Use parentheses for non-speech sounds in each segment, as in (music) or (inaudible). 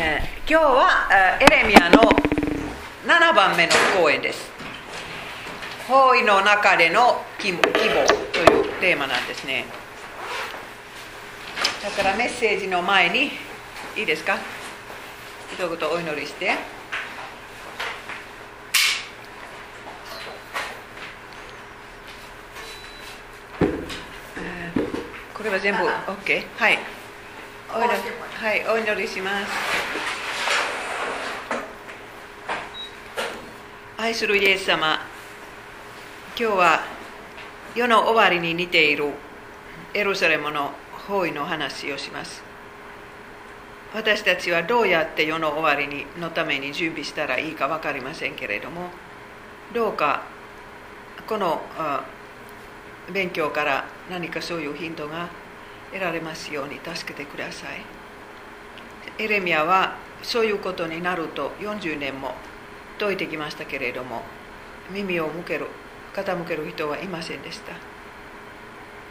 えー今日はエレミアの7番目の講演です。包囲の中での希望というテーマなんですね。だからメッセージの前にいいですか？一言お祈りして。これは全部 OK はい。はいお祈りします。愛するイエス様今日は世の終わりに似ているエルサレムの包囲の話をします。私たちはどうやって世の終わりにのために準備したらいいか分かりませんけれどもどうかこの勉強から何かそういうヒントが得られますように助けてください。エレミアはそういうことになると40年も説いてきましたけれども耳を向ける傾ける人はいませんでした。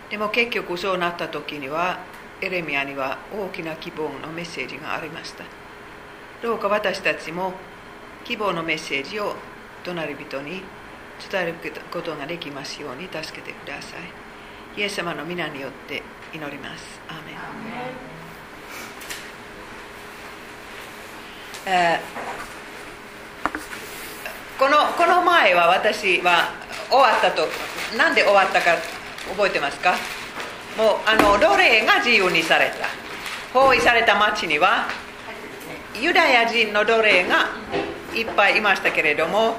でも結局そうなった時にはエレミアには大きな希望のメッセージがありました。どうか私たちも希望のメッセージを隣人に伝えることができますように助けてください。イエス様の皆によって祈ります。アーメン。えーこのこの前は私は終わったとなんで終わったか覚えてますか？もうあの奴隷が自由にされた。包囲された町にはユダヤ人の奴隷がいっぱいいましたけれども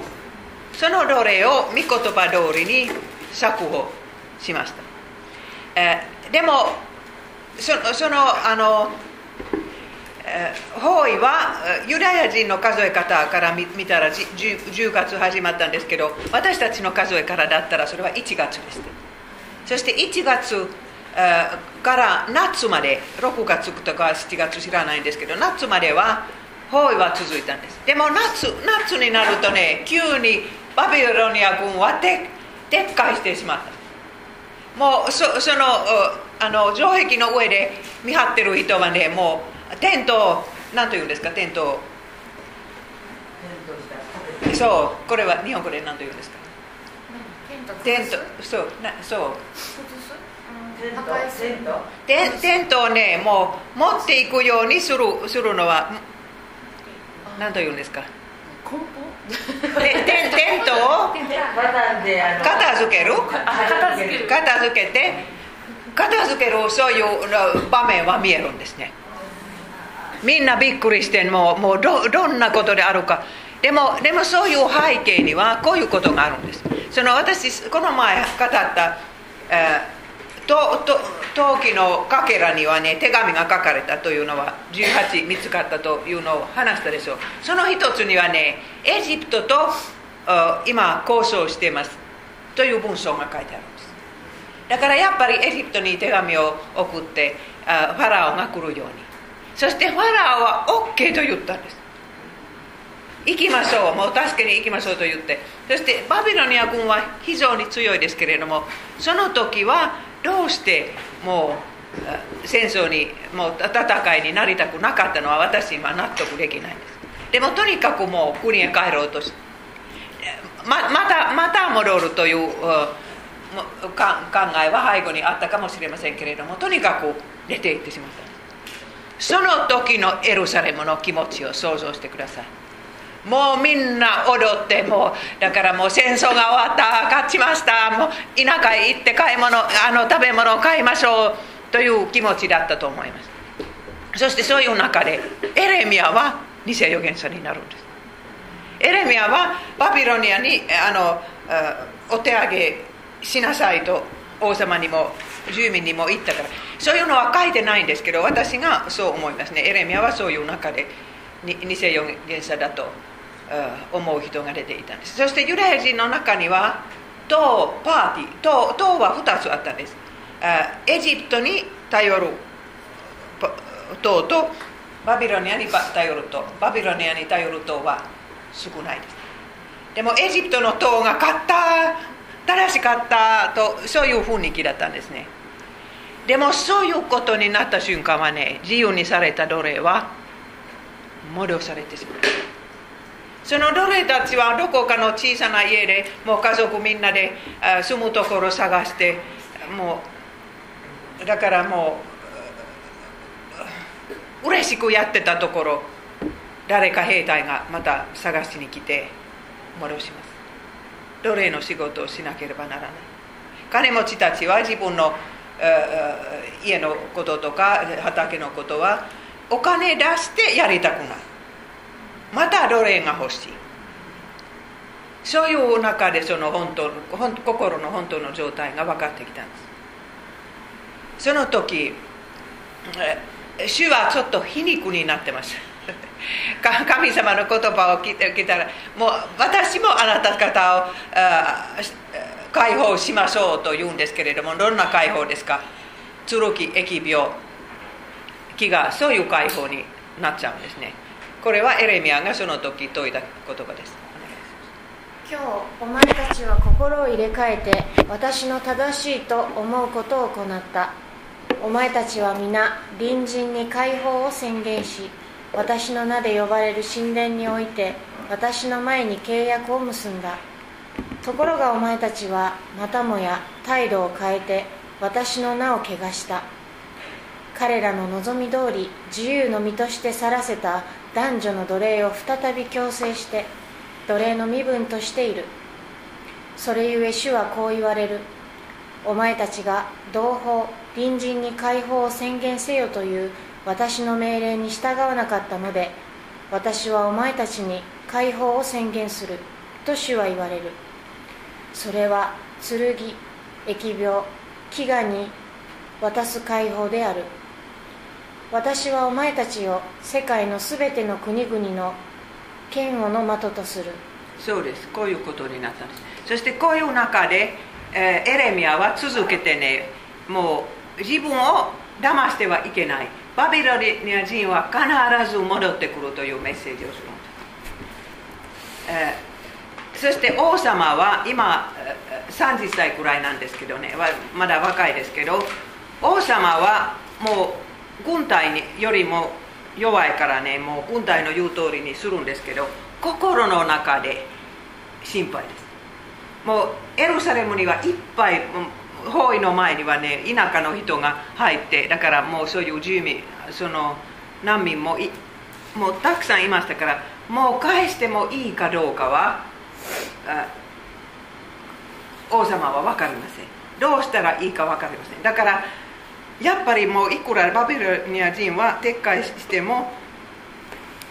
その奴隷を御言葉通りに釈放しました、えーでもそそのあのえー包囲はユダヤ人の数え方から見たら 10, 10月始まったんですけど私たちの数えからだったらそれは1月です。そして1月から夏まで6月とか7月知らないんですけど夏までは包囲は続いたんです。でも夏夏になるとね急にバビロニア軍は撤回してしまった。もうそのあの城壁の上で見張ってる人はねもうテントを何と言うんですかテント。をそうこれは日本語で何と言うんですか？テントそうなそう。テンテント？をねもう持っていくようにするするのは何と言うんですか？テテンテントを？片付ける？片付けて片付けるそういう場面は見えるんですねみんなびっくりしてもうもうどどんなことであるかでもでもそういう背景にはこういうことがあるんですその私この前語った、えーとと陶器のかけらにはね手紙が書かれたというのは18見つかったというのを話したでしょうその一つにはねエジプトと今交渉してますという文章が書いてあるんですだからやっぱりエジプトに手紙を送ってファラオが来るようにそしてファラオは OK と言ったんです。行きましょう。もう助けに行きましょうと言って。そしてバビロニア軍は非常に強いですけれどもその時はどうしてもう戦争にもう戦いになりたくなかったのは私今納得できないんです。でもとにかくもう国へ帰ろうとしままたまた戻るという考えは背後にあったかもしれませんけれどもとにかく出て行ってしまったんです。その時のエルサレムの気持ちを想像してください。もうみんな踊ってもうだからもう戦争が終わった勝ちましたもう田舎へ行って買い物あの食べ物を買いましょうという気持ちだったと思います。そしてそういう中でエレミアは偽預言者になるんです。エレミアはバビロニアにあのお手上げしなさいと王様にも住民にも言ったから。そういうのは書いてないんですけど私がそう思いますね。エレミアはそういう中でに偽預言者だと思う人が出ていたんです。そしてユダヤ人の中には党パーティー党党は2つあったんです。エジプトに頼る党とバビロニアに頼る党バビロニアに頼る党は少ないです。でもエジプトの党が勝った正しかったとそういう雰囲気だったんですね。でもそういうことになった瞬間はね自由にされた奴隷は戻されてしまう。その奴隷たちはどこかの小さな家でもう家族みんなで住むところ探してもうだからもう嬉しくやってたところ誰か兵隊がまた探しに来て戻します。奴隷の仕事をしなければならない。金持ちたちは自分の家のこととか畑のことはお金出してやりたくない。また奴隷が欲しい。そういう中でその本当心の本当の状態が分かってきたんです。その時主はちょっと皮肉になってました (laughs) 神様の言葉を聞いたらもう私もあなた方を解放しましょうと言うんですけれどもどんな解放ですか？剣疫病気がそういう解放になっちゃうんですね。これはエレミアがその時説いた言葉です。今日お前たちは心を入れ替えて私の正しいと思うことを行った。お前たちは皆隣人に解放を宣言し私の名で呼ばれる神殿において私の前に契約を結んだ。ところがお前たちはまたもや態度を変えて私の名を汚した。彼らの望み通り自由の身として去らせた男女の奴隷を再び強制して奴隷の身分としている。それゆえ主はこう言われる。お前たちが同胞隣人に解放を宣言せよという私の命令に従わなかったので私はお前たちに解放を宣言する。と主は言われる。それは剣疫病飢餓に渡す解放である。私はお前たちを世界のすべての国々の嫌悪の的とする。そうです。こういうことになったんです。そしてこういう中で、えー、エレミアは続けてねもう自分を騙してはいけない。バビロニア人は必ず戻ってくるというメッセージをするんです、えーそして王様は今30歳くらいなんですけどね。まだ若いですけど。王様はもう軍隊によりも弱いからね。もう軍隊の言う通りにするんですけど。心の中で心配です。もうエルサレムにはいっぱい包囲の前にはね田舎の人が入ってだからもうそういう住民その難民ももうたくさんいましたからもう返してもいいかどうかは王様は分かりません。どうしたらいいか分かりません。だからやっぱりもういくらバビロニア人は撤回しても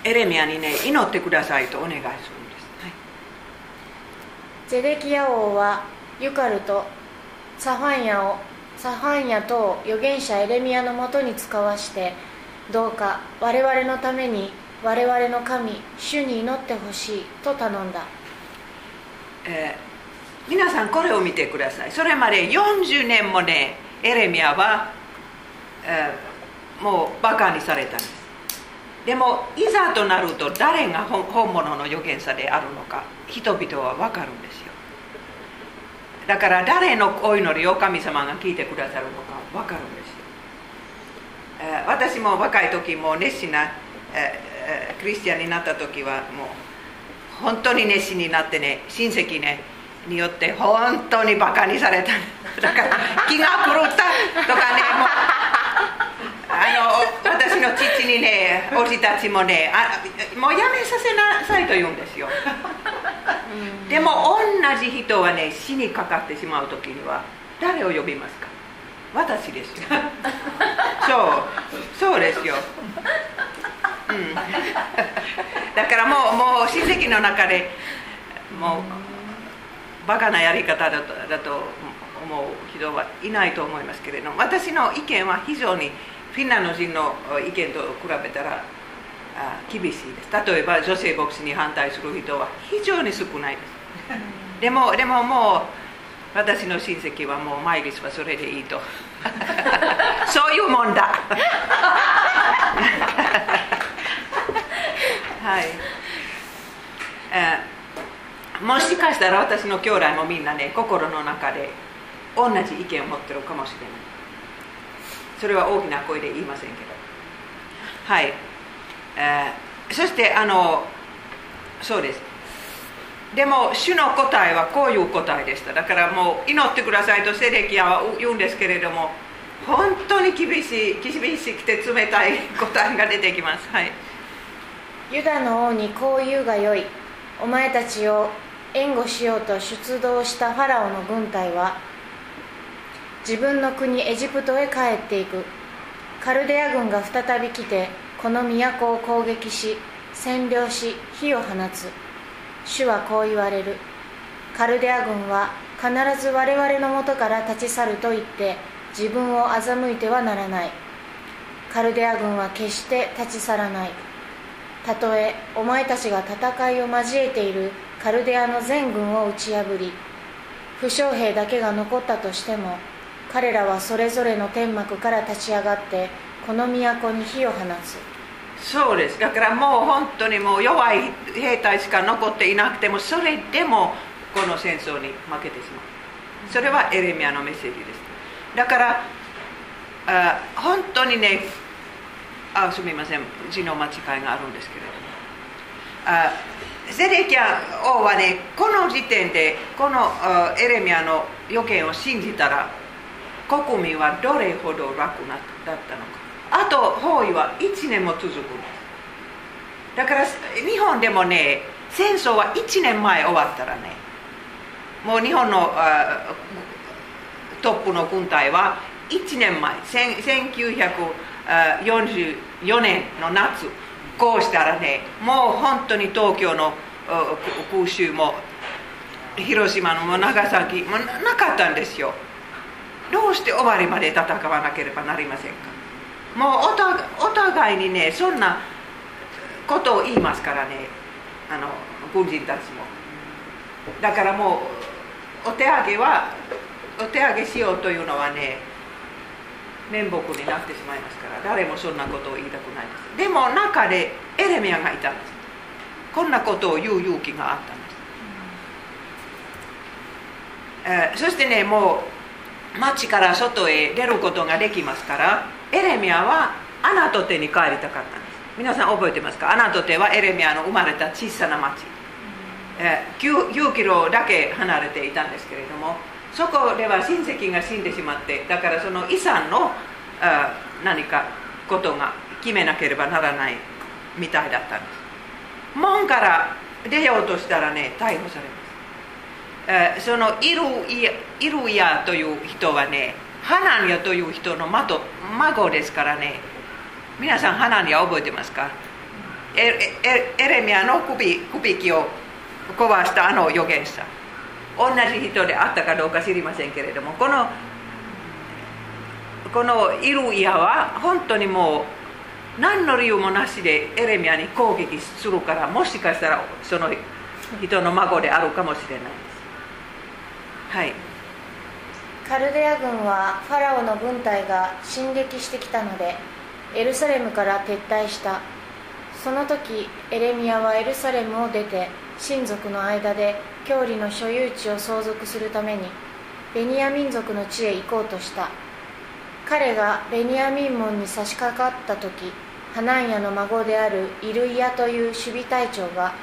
エレミアにね祈ってくださいとお願いするんです、はい、ゼデキヤ王はユカルとサファンヤをサファンヤと預言者エレミアのもとに使わしてどうか我々のために我々の神主に祈ってほしいと頼んだ。えー、皆さんこれを見てください。それまで40年もねエレミアは、えー、もうバカにされたんです。でもいざとなると誰が本物の預言者であるのか人々は分かるんですよ。だから誰のお祈りを神様が聞いてくださるのか分かるんですよ、えー、私も若い時も熱心な、えー、クリスチャンになった時はもう本当に熱心になってね親戚ねによって本当にバカにされた。(laughs) だから気が狂ったとかねもうあの私の父にねおじたちもねあもうやめさせなさいと言うんですよ。でも同じ人はね死にかかってしまう時には誰を呼びますか？私です。よそうそうですよ。うん、だからもうもう親戚の中でもうバカなやり方だとだと思う人はいないと思いますけれども私の意見は非常にフィンランド人の意見と比べたら厳しいです。例えば女性牧師に反対する人は非常に少ないです。でもでももう私の親戚はもう毎日はそれでいいと。(laughs) そういうもんだ。はい、えー、もしかしたら私の兄弟もみんなね心の中で同じ意見を持ってるかもしれない。それは大きな声で言いませんけど。はい、えそしてあのそうです。でも主の答えはこういう答えでした。だからもう祈ってくださいとセレキアは言うんですけれども本当に厳しい厳しくて冷たい答えが出てきます。はい。ユダの王にこう言うがよい。お前たちを援護しようと出動したファラオの軍隊は自分の国エジプトへ帰っていく。カルデア軍が再び来てこの都を攻撃し占領し火を放つ。主はこう言われる。カルデア軍は必ず我々のもとから立ち去ると言って自分を欺いてはならない。カルデア軍は決して立ち去らない。たとえお前たちが戦いを交えているカルデアの全軍を打ち破り負傷兵だけが残ったとしても彼らはそれぞれの天幕から立ち上がってこの都に火を放つ。そうです。だからもう本当にもう弱い兵隊しか残っていなくてもそれでもこの戦争に負けてしまう。それはエレミアのメッセージです。だからあ本当にねあすみません字の間違いがあるんですけれども。あゼレキャ王はねこの時点でこのエレミアの予見を信じたら国民はどれほど楽なだったのか。あと包囲は1年も続くだから日本でもね戦争は1年前終わったらねもう日本のトップの軍隊は1年前1944年の夏こうしたらねもう本当に東京の空襲も広島の長崎もなかったんですよ。どうして終わりまで戦わなければなりませんか。もうお互いにねそんなことを言いますからね。あの軍人たちも。だからもうお手上げはお手上げしようというのはね面目になってしまいますから誰もそんなことを言いたくないです。でも中でエレミアがいたんです。こんなことを言う勇気があったんです、えー、そしてねもう町から外へ出ることができますからエレミアはアナトテに帰りたかったんです。皆さん覚えてますか？アナトテはエレミアの生まれた小さな町、えー、9, 9キロだけ離れていたんですけれどもそこでは親戚が死んでしまってだからその遺産のあ何かことが決めなければならないみたいだったんです。門から出ようとしたらね逮捕されます、そのイルイルヤという人はねハナニアという人の孫ですからね。皆さんハナニア覚えてますか？エレミアの首首輝を壊したあの預言者。同じ人であったかどうか知りませんけれどもこのこのイルイヤは本当にもう何の理由もなしでエレミアに攻撃するからもしかしたらその人の孫であるかもしれないです。はい。カルデア軍はファラオの軍隊が進撃してきたのでエルサレムから撤退した。その時エレミアはエルサレムを出て親族の間で郷里の所有地を相続するためにベニヤ民族の地へ行こうとした。彼がベニヤミン門に差し掛かった時ハナンヤの孫であるイルイヤという守備隊長が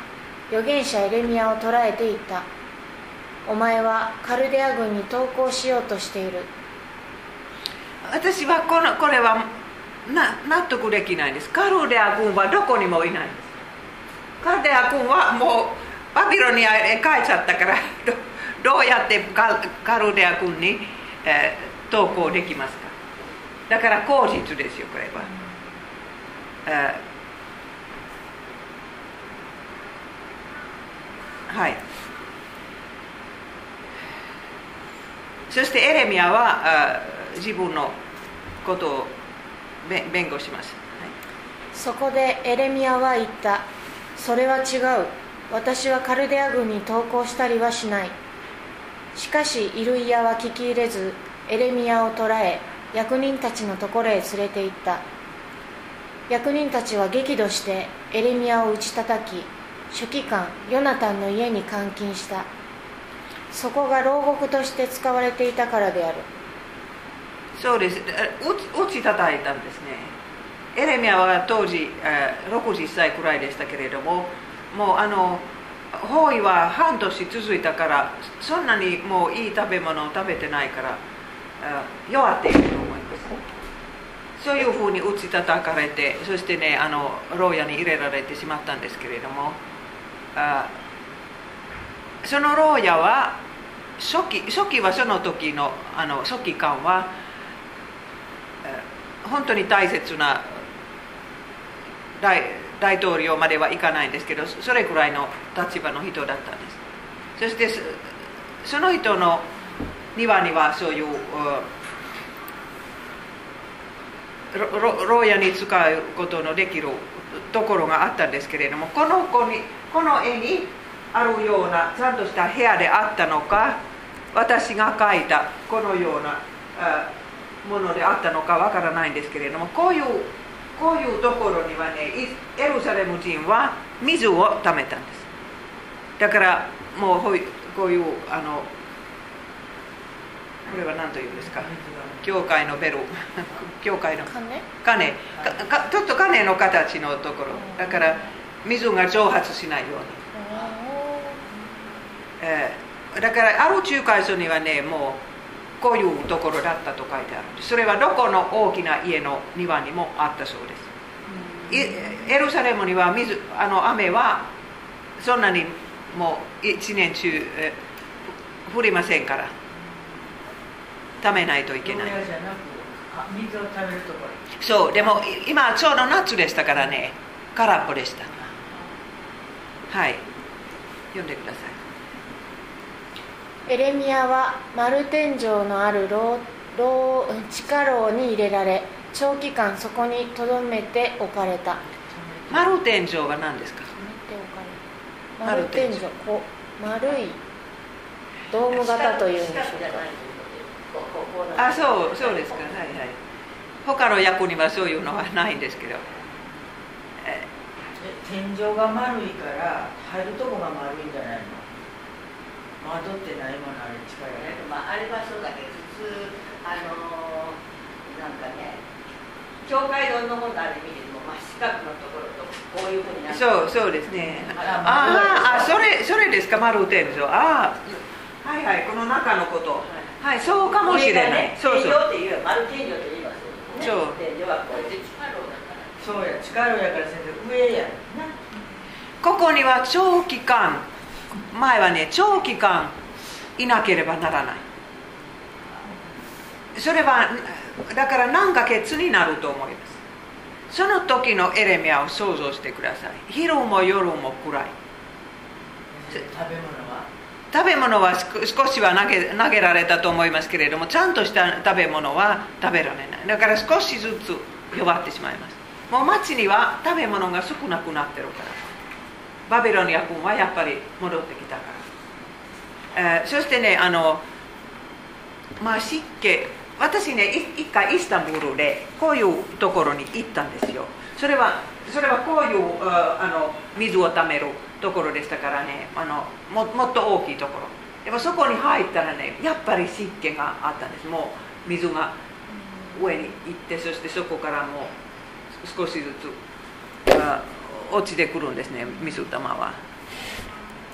預言者エレミアを捕らえていった。お前はカルデア軍に投降しようとしている。私はこのこれはな納得できないです。カルデア軍はどこにもいないんです。カルデア軍はもうバビロニアへ帰っちゃったからどうやってカルデア軍に、えー、投稿できますか。だから口実ですよこれは、えー、はい。そしてエレミアは自分のことを弁護します、はい、そこでエレミアは言った。それは違う。私はカルデア軍に投降したりはしない。しかしイルイヤは聞き入れずエレミアを捕らえ役人たちのところへ連れて行った。役人たちは激怒してエレミアを打ち叩き書記官ヨナタンの家に監禁した。そこが牢獄として使われていたからである。そうです。打ち叩いたんですね。エレミアは当時60歳くらいでしたけれどももうあの包囲は半年続いたからそんなにもういい食べ物を食べてないから弱っていると思います。そういうふうに打ち叩かれてそしてねあの牢屋に入れられてしまったんですけれどもその牢屋は初期初期はその時のあの初期間は本当に大切な大大統領まではいかないんですけどそれくらいの立場の人だったんです。そしてその人の庭にはそういう牢屋に使うことのできるところがあったんですけれどもこの子にこの絵にあるようなちゃんとした部屋であったのか私が描いたこのようなものであったのかわからないんですけれどもこういうこういうところにはねエルサレム人は水を貯めたんです。だからもうこういうあのこれは何というんですか？教会のベル。(laughs) 教会の。鐘ちょっと鐘の形のところ。だから水が蒸発しないように、えー、だからある仲介所にはねもうこういうところだったと書いてある。それはどこの大きな家の庭にもあったそうです。エルサレムには水あの雨はそんなにもう一年中、え降りませんから。貯めないといけない。水を食べるところ。そうでも今ちょうど夏でしたからね空っぽでした。はい。読んでくださいエレミアは丸天井のある牢牢地下牢に入れられ長期間そこにとどめておかれた。丸天井は何ですか？丸天井こ丸いドーム型というんでしょうか。あそうそうですか。はいはい。他の役にはそういうのはないんですけど。天井が丸いから入るとこが丸いんじゃないの？窓ってないものあれ近いね、まあ、あれはそうだけど普通あのー、なんかね教会堂のものあれ見ても真四角のところとこういうふうになってそうそうですね。ああそれそれですか？丸天井ああはいはいこの中のこと、はい。はいそうかもしれない、ね、そうそう。天井っていう丸天井って言いますね。そう。天井はこれで地下牢だからそうや地下牢やから先生上やここには長期間前はね長期間いなければならない。それはだから何ヶ月になると思います。その時のエレミアを想像してください。昼も夜も暗い。食べ物食べ物は少しは投げ投げられたと思いますけれどもちゃんとした食べ物は食べられない。だから少しずつ弱ってしまいます。もう町には食べ物が少なくなってるからバビロニア君はやっぱり戻ってきたから、えー、そしてねあのまあ湿気私ね一回イスタンブールでこういうところに行ったんですよそれはそれはこういうあの水をためるところでしたからねあのももっと大きいところでもそこに入ったらねやっぱり湿気があったんですもう水が上に行ってそしてそこからもう少しずつ落ちてくるんですね水玉は。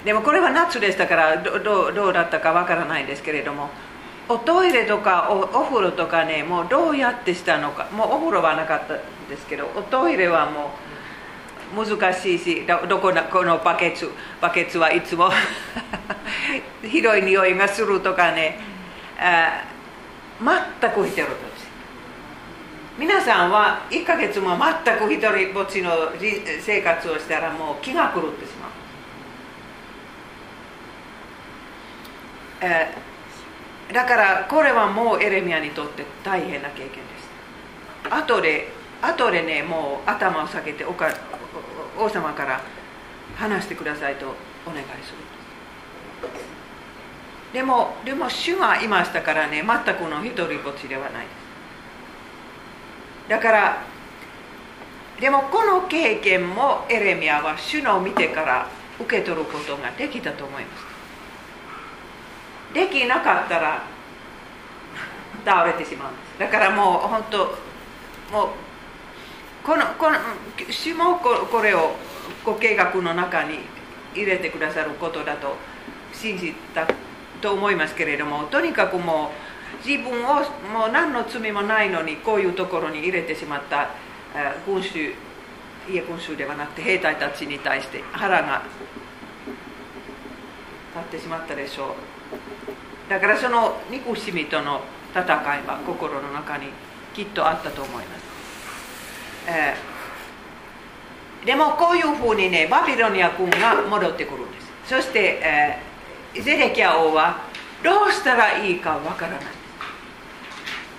でもこれは夏でしたからどどどうだったかわからないですけれどもおトイレとかおお風呂とかねもうどうやってしたのかもうお風呂はなかったんですけどおトイレはもう難しいしどこのこのバケツバケツはいつも (laughs) ひどい匂いがするとかねあ全く一人ぼっち皆さんは1ヶ月も全く一人ぼっちの生活をしたらもう気が狂ってしまう、えー、だからこれはもうエレミアにとって大変な経験です後で後でねもう頭を下げておか王様から話してくださいとお願いする。でもでも主がいましたからね全くの一人ぼっちではないです。だからでもこの経験もエレミアは主の見てから受け取ることができたと思います。できなかったら倒れてしまうんです。だからもう本当もうこのこの主もこれをご計画の中に入れてくださることだと信じたと思いますけれどもとにかくもう自分をもう何の罪もないのにこういうところに入れてしまった群衆いえ群衆ではなくて兵隊たちに対して腹が立ってしまったでしょう。だからその憎しみとの戦いは心の中にきっとあったと思います、えー、でもこういうふうにねバビロニア軍が戻ってくるんです。そして、えー、ゼレキア王はどうしたらいいかわからない。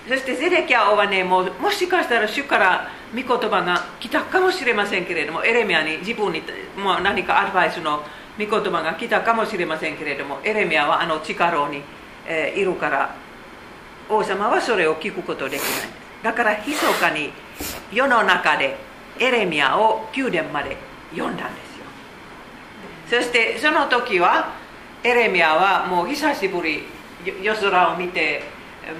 そしてゼレキア王はねもうもしかしたら主から御言葉が来たかもしれませんけれどもエレミアに自分にもう何かアドバイスの御言葉が来たかもしれませんけれどもエレミアはあの力に、えー、いるから王様はそれを聞くことできない。だから密かに世の中でエレミアを宮殿まで呼んだんですよ。そしてその時はエレミアはもう久しぶり夜空を見て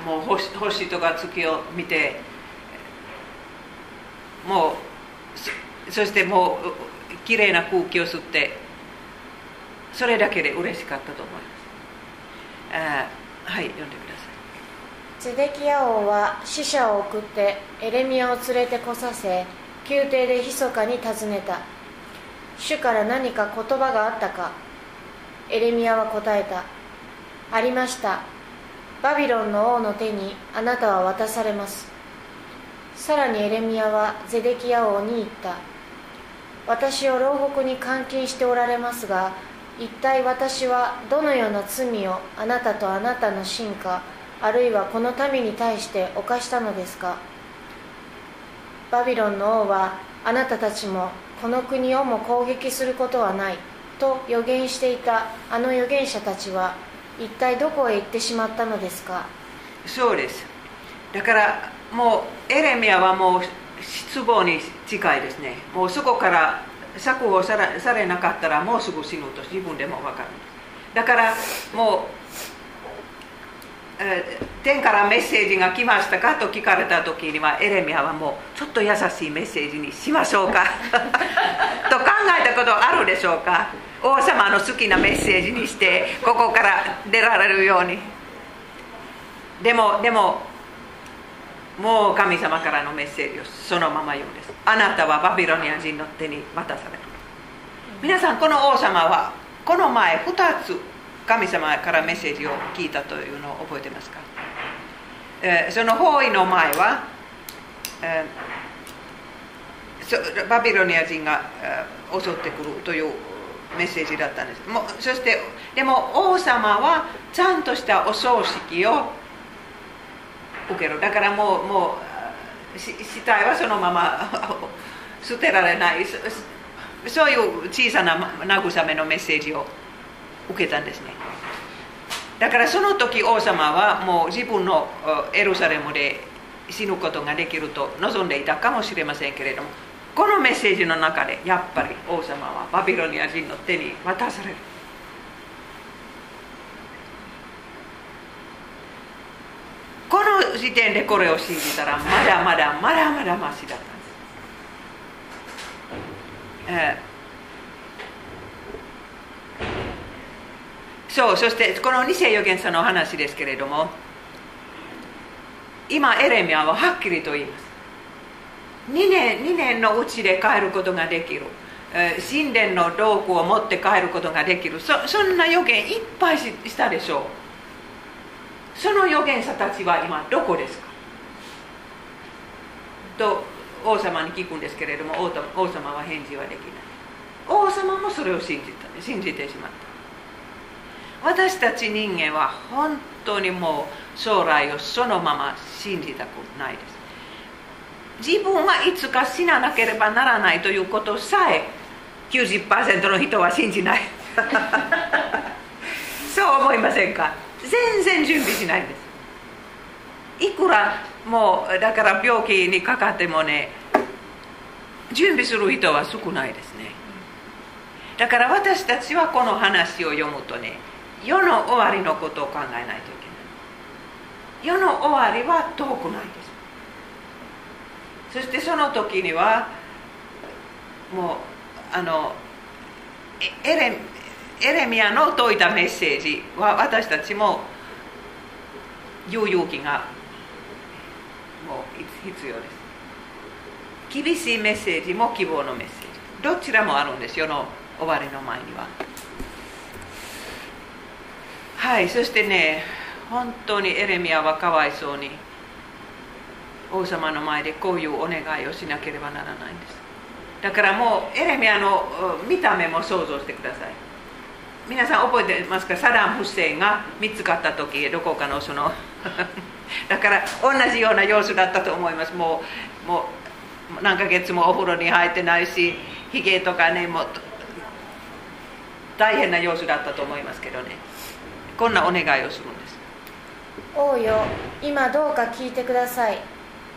もう星星とか月を見てもうそしてもうきれいな空気を吸ってそれだけで嬉しかったと思います。はい読んでください。ゼデキヤ王は使者を送ってエレミアを連れてこさせ宮廷で密かに尋ねた主から何か言葉があったかエレミアは答えたありましたバビロンの王の手にあなたは渡されます。さらにエレミアはゼデキヤ王に言った。私を牢獄に監禁しておられますが一体私はどのような罪をあなたとあなたの進化あるいはこの民に対して犯したのですか。バビロンの王はあなたたちもこの国をも攻撃することはないと予言していたあの預言者たちは一体どこへ行ってしまったのですか？そうです。だからもうエレミアはもう失望に近いですね。もうそこから策をされなかったらもうすぐ死ぬと自分でも分かる。だからもうえ天からメッセージが来ましたか？と聞かれた時にはエレミアはもうちょっと優しいメッセージにしましょうか？(laughs) と考えたことあるでしょうか？王様の好きなメッセージにしてここから出られるように。でもでももう神様からのメッセージをそのまま言うんです。あなたはバビロニア人の手に渡される皆さんこの王様はこの前2つ神様からメッセージを聞いたというのを覚えてますか、えー、その包囲の前は、えー、バビロニア人が、えー、襲ってくるというメッセージだったんです。もそしてでも王様はちゃんとしたお葬式を受ける。だからもうもう死体はそのまま (laughs) 捨てられない。そういう小さな慰めのメッセージを受けたんですね。だからその時王様はもう自分のエルサレムで死ぬことができると望んでいたかもしれませんけれどもこのメッセージの中でやっぱり王様はバビロニア人の手に渡される。この時点でこれを信じたらまだまだまだまだマシだったんです、えーそうそしてこの偽預言者の話ですけれども今エレミアははっきりと言います。2年 ,2 年のうちで帰ることができる。神殿の道具を持って帰ることができる。そそんな予言いっぱいしたでしょう。その預言者たちは今どこですか？と王様に聞くんですけれども王様は返事はできない。王様もそれを信じた信じてしまった。私たち人間は本当にもう将来をそのまま信じたくないです。自分はいつか死ななければならないということさえ90%の人は信じない。(laughs) そう思いませんか？全然準備しないんです。いくらもうだから病気にかかってもね準備する人は少ないですね。だから私たちはこの話を読むとね世の終わりのことを考えないといけない。世の終わりは遠くないです。そしてその時にはもうあのエレエレミアの説いたメッセージは私たちも言う勇気がもう必要です。厳しいメッセージも希望のメッセージ。どちらもあるんですよの終わりの前には。はいそしてね本当にエレミアはかわいそうに王様の前でこういうお願いをしなければならないんです。だからもうエレミアの見た目も想像してください。皆さん覚えてますか？サダム・フセンが見つかった時どこかのその (laughs) だから同じような様子だったと思います。もうもう何ヶ月もお風呂に入ってないしひげとかねもう大変な様子だったと思いますけどね。こんなお願いをするんです。王よ今どうか聞いてください。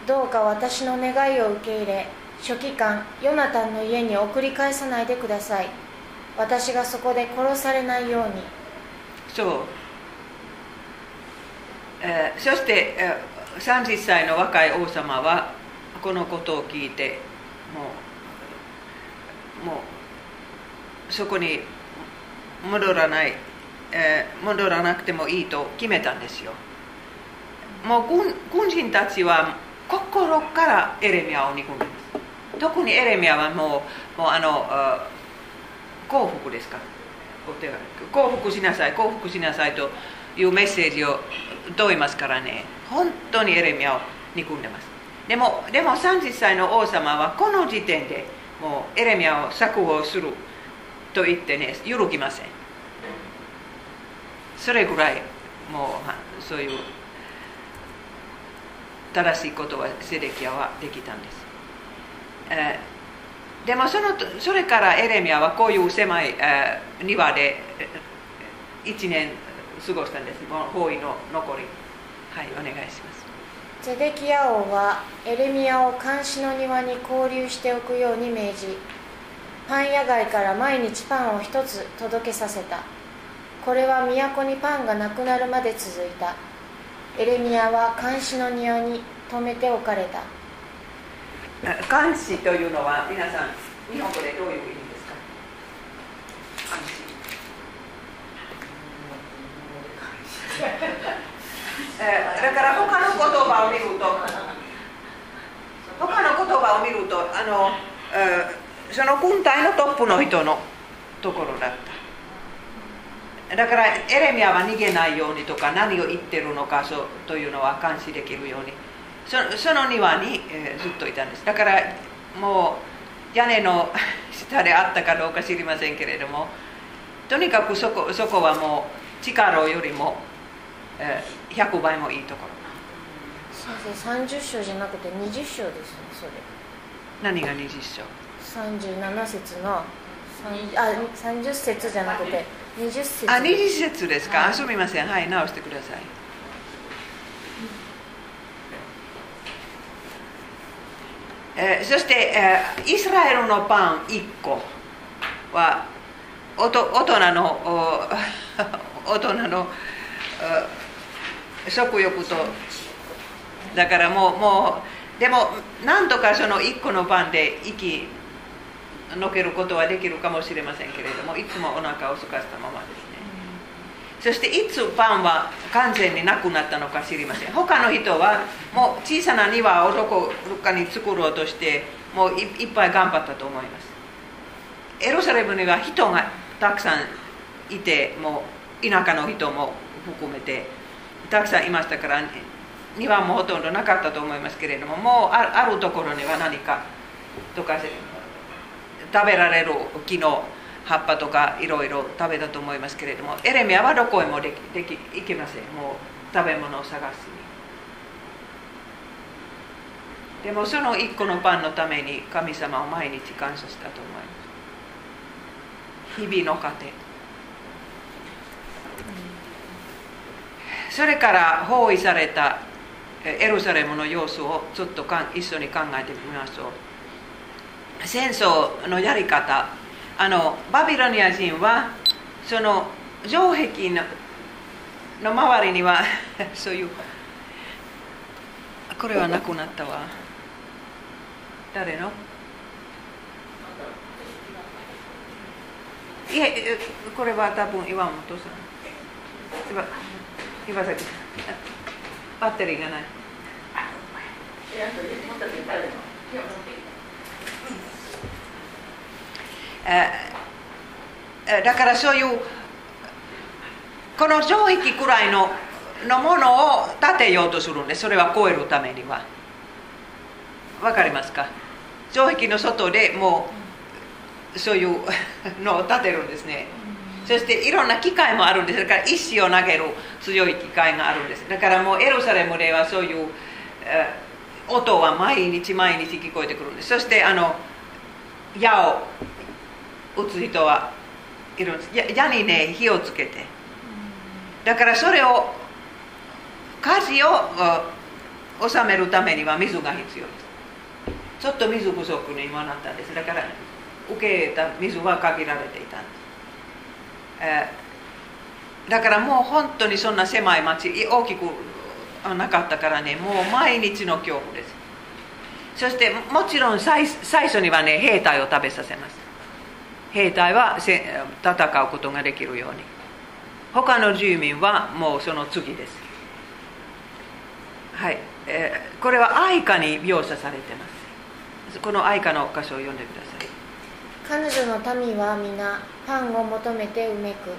どうか私の願いを受け入れ書記官ヨナタンの家に送り返さないでください。私がそこで殺されないように。そう、えー、そして、えー、30歳の若い王様はこのことを聞いてもうもうそこに戻らない、えー、戻らなくてもいいと決めたんですよ。もう軍軍人たちは心からエレミアを憎んでます特にエレミアはもうもうあの幸福ですか？幸福しなさい幸福しなさいというメッセージを問いますからね。本当にエレミアを憎んでます。でもでも30歳の王様はこの時点でもうエレミアを釈放すると言ってね揺るぎません。それぐらいもうそういう正しいことはセデキアはできたんです、え、でもそのそれからエレミアはこういう狭い、えー、庭で1年過ごしたんです。包囲の残り。はいお願いします。ゼデキヤ王はエレミアを監視の庭に交流しておくように命じパン屋街から毎日パンを一つ届けさせた。これは都にパンがなくなるまで続いた。エレミアは監視の庭に留めておかれた。監視というのは皆さん日本語でどういう意味ですか？監視。だから他の言葉を見ると他の言葉を見るとあの、その軍隊のトップの人のところだった。だからエレミアは逃げないようにとか何を言ってるのかそというのは監視できるように。そその庭に、えー、ずっといたんです。だからもう屋根の (laughs) 下であったかどうか知りませんけれどもとにかくそこそこはもう力よりも、えー、100倍もいいところ。先生30章じゃなくて20章ですねそれ。何が20章？37節のあ30節じゃなくて20節。あ20節ですか、はい、すみません。はい直してください。えー、そして、えー、イスラエルのパン1個。はおと大人の (laughs) 大人の食欲と。だからもうもうでもなんとかその1個のパンで生きのけることはできるかもしれませんけれどもいつもお腹を空かしたままですね、そしていつパンは完全になくなったのか知りません。他の人はもう小さな庭をどこかに作ろうとしてもういっぱい頑張ったと思います。エルサレムには人がたくさんいてもう田舎の人も含めてたくさんいましたから庭もほとんどなかったと思いますけれどももうあるところには何かとか食べられる木の葉っぱとかいろいろ食べたと思いますけれどもエレミアはどこへもできでき行けません。もう食べ物を探すに。でもその一個のパンのために神様を毎日感謝したと思います。日々の糧。それから包囲されたエルサレムの様子をちょっとかん一緒に考えてみましょう。戦争のやり方。あのバビロニア人はその城壁のの周りには (laughs) そういうこれはなくなったわ。誰の？いえこれは多分岩本さん。岩岩崎さん。バッテリーがない。だからそういうこの城壁くらいののものを建てようとするんですそれは超えるためには。わかりますか？城壁の外でもうそういうのを建てるんですね。そしていろんな機械もあるんです。だから石を投げる強い機械があるんです。だからもうエルサレムではそういう音は毎日毎日聞こえてくるんです。そしてあの矢を撃つ人はいるんです矢にね火をつけて。だからそれを火事を収めるためには水が必要です。ちょっと水不足に今なったんです。だから受けた水は限られていたんです、えー、だからもう本当にそんな狭い町大きくなかったからねもう毎日の恐怖です。そしてもちろん最初にはね兵隊を食べさせます兵隊は戦うことができるように。他の住民はもうその次です。はい、えー、これは愛花に描写されてます。この愛花の箇所を読んでください。彼女の民は皆パンを求めてうめく。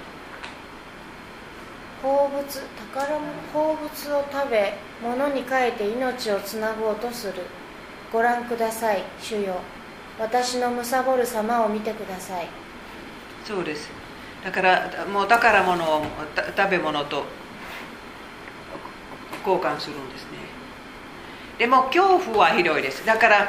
宝物宝物宝物を食べ物に変えて命をつなごうとする。ご覧ください主よ。私の貪る様を見てください。そうです。だからもう宝物を食べ物と交換するんですね。でも恐怖はひどいです。だから、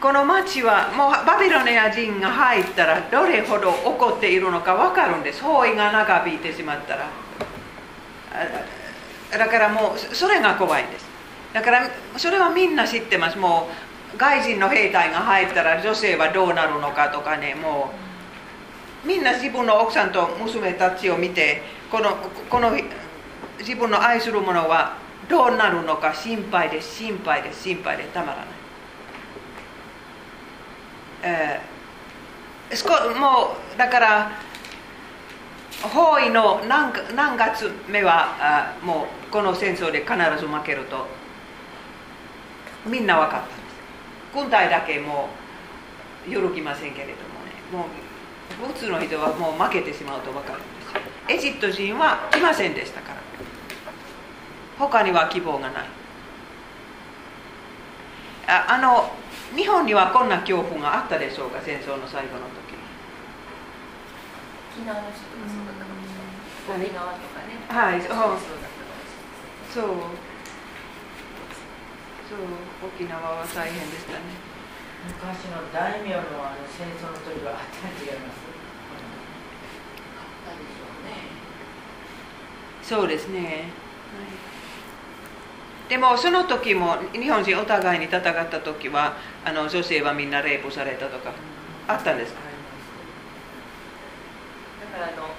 この町はもうバビロニア人が入ったらどれほど怒っているのか分かるんです。包囲が長引いてしまったら。だからもうそれが怖いんです。だからそれはみんな知ってます。もう外人の兵隊が入ったら女性はどうなるのかとかね。もうみんな自分の奥さんと娘たちを見てこのこの自分の愛する者はどうなるのか心配で心配で心配でたまらない、えー、もうだから包囲の何何月目はあもうこの戦争で必ず負けると。みんな分かった。んです軍隊だけもう揺るぎませんけれどもね。もう普通の人はもう負けてしまうと分かるんですエジプト人は来ませんでしたから。他には希望がない。ああの日本にはこんな恐怖があったでしょうか戦争の最後の時。沖縄の人とかそうだったかもしれない沖縄とかね。はいそう。そうそう沖縄は大変でしたね。昔の大名のあの戦争の時はあったん違いますそうですね、はい、でもその時も日本人お互いに戦った時はあの女性はみんなレイプされたとかあったんですか？だからあの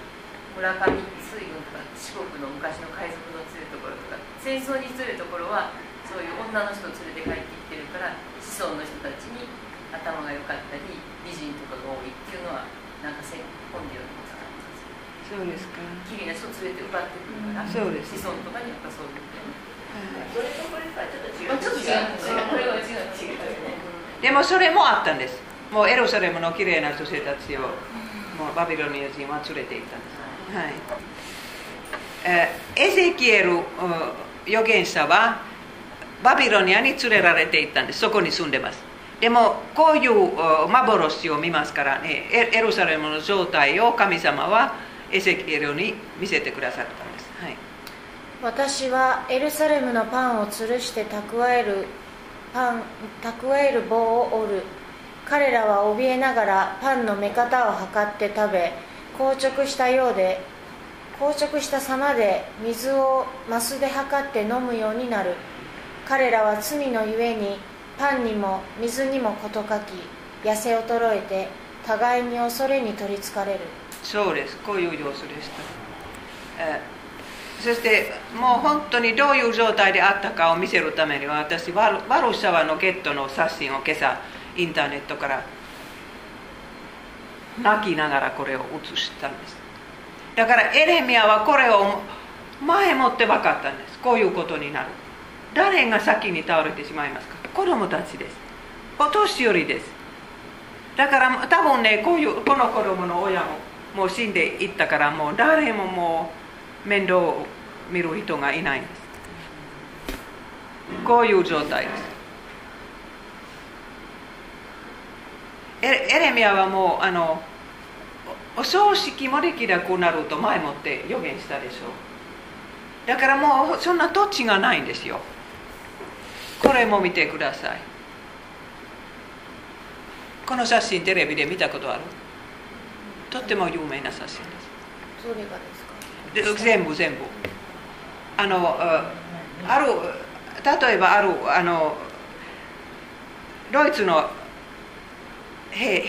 村上水軍とか四国の昔の海賊の強いところとか戦争に強いところはそういう女の人を連れて帰ってきてるから子孫の人たちに頭が良かったり美人とかが多いっていうのはなんか本で読んでそうですか。綺麗な人連れて奪ってくるから、そうです、子孫とかにやっぱそうい。う、それとこれとはちょっと違う。ちょっと違う。これは違う。違うねでもそれもあったんです。もうエルサレムの綺麗な女性たちをもうバビロニア人は連れて行ったんです。はい。えエゼキエル預言者はバビロニアに連れられていったんですそこに住んでますでもこういう幻を見ますからねエルサレムの状態を神様はエゼキエルに見せてくださったんです、はい、私はエルサレムのパンを吊るして蓄えるパン蓄える棒を折る彼らは怯えながらパンの目方を測って食べ硬直したようで硬直した様で水をマスで測って飲むようになる彼らは罪のゆえにパンにも水にも事欠き痩せ衰えて互いに恐れに取りつかれる。そうです。こういう様子でした、えそしてもう本当にどういう状態であったかを見せるためには私ワルワルシャワのゲットの写真を今朝インターネットから泣きながらこれを写したんです。だからエレミアはこれを前もって分かったんです。こういうことになる誰が先に倒れてしまいますか？子供たちです。お年寄りです。だから多分ねこういうこの子供の親ももう死んでいったからもう誰ももう面倒を見る人がいないんです。こういう状態です。エレミアはもうあのお葬式もできなくなると前もって予言したでしょう。だからもうそんな土地がないんですよ。これも見てください。この写真テレビで見たことある？とっても有名な写真です。それがですか？全部全部。あのある例えばあるあのドイツの平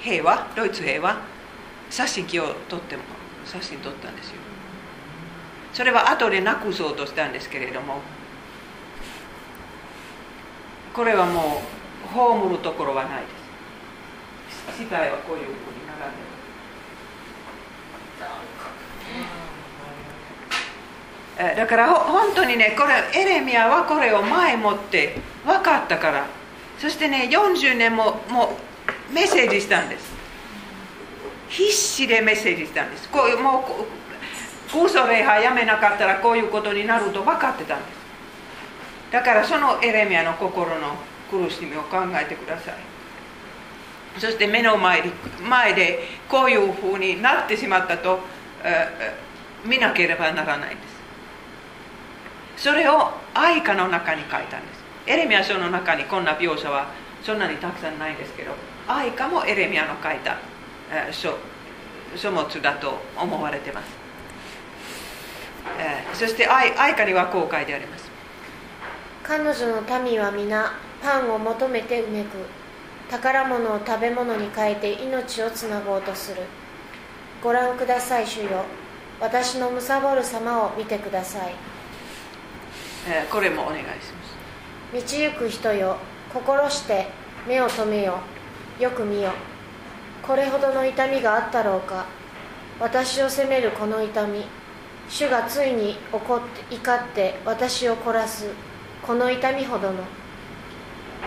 平和？ドイツ平和？写真機を撮っても写真撮ったんですよ。それは後でなくそうとしたんですけれどもこれはもう葬るところはないです。死体はこういうふうに並んでる。だから本当にねこれエレミアはこれを前もって分かったから。そしてね40年ももうメッセージしたんです。必死でメッセージしたんです。こういうもう空想礼拝やめなかったらこういうことになると分かってたんです。だからそのエレミアの心の苦しみを考えてください。そして目の前で前でこういうふうになってしまったと見なければならないんです。それを愛歌の中に書いたんです。エレミア書の中にこんな描写はそんなにたくさんないんですけど愛歌もエレミアの書いた書書物だと思われてます、えそして愛愛歌にはこう書いてあります。彼女の民は皆パンを求めてうめく。宝物を食べ物に変えて命をつなごうとする。ご覧ください主よ。私のむさぼる様を見てください、えー、これもお願いします。道行く人よ心して目を留めよ。よく見よ。これほどの痛みがあったろうか。私を責めるこの痛み。主がついに怒って怒って私を懲らすこの痛みほどの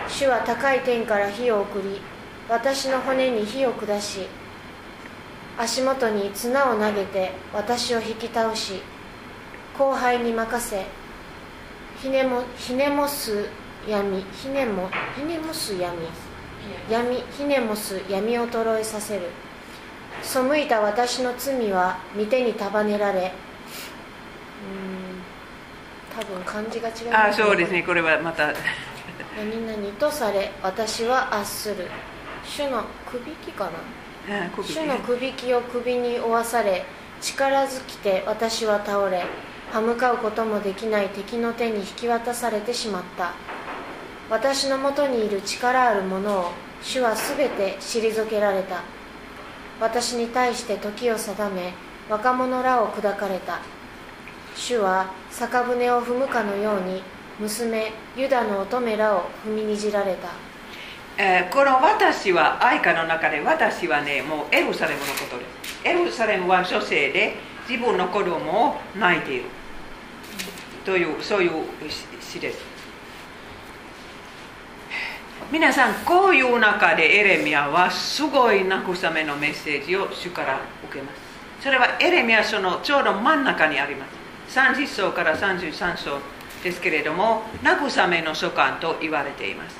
主は高い天から火を送り私の骨に火を下し足元に綱を投げて私を引き倒し後輩に任せひねもひねもす闇ひねもひねもす闇闇ひねもす闇衰えさせる。背いた私の罪は御手に束ねられ多分漢字が違う。あそうですね。これはまた。何々とされ私は圧する。主のくびきかな？主のくびきを首に負わされ力尽きて私は倒れ歯向かうこともできない敵の手に引き渡されてしまった。私のもとにいる力ある者を主はすべて退けられた。私に対して時を定め若者らを砕かれた主は酒舟を踏むかのように娘ユダの乙女らを踏みにじられた、えー、この私は愛歌の中で私はねもうエルサレムのことです。エルサレムは女性で自分の子供を泣いている。というそういう詩です。皆さんこういう中でエレミアはすごい慰めのメッセージを主から受けます。それはエレミア書のちょうど真ん中にあります。30章から33章ですけれども慰めの書簡と言われています、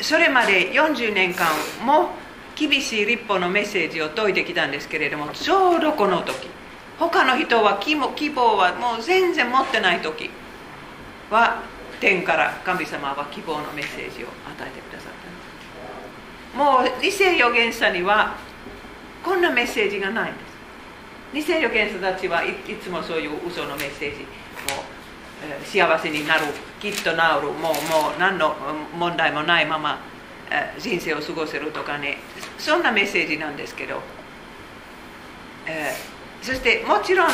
それまで40年間も厳しい立法のメッセージを説いてきたんですけれどもちょうどこの時他の人は希望はもう全然持ってない時は天から神様は希望のメッセージを与えてくださった。もう理性預言者にはこんなメッセージがない。んです偽預言者たちはいつもそういう嘘のメッセージもう幸せになるきっと治るもうもう何の問題もないまま人生を過ごせるとかねそんなメッセージなんですけど、えー、そしてもちろん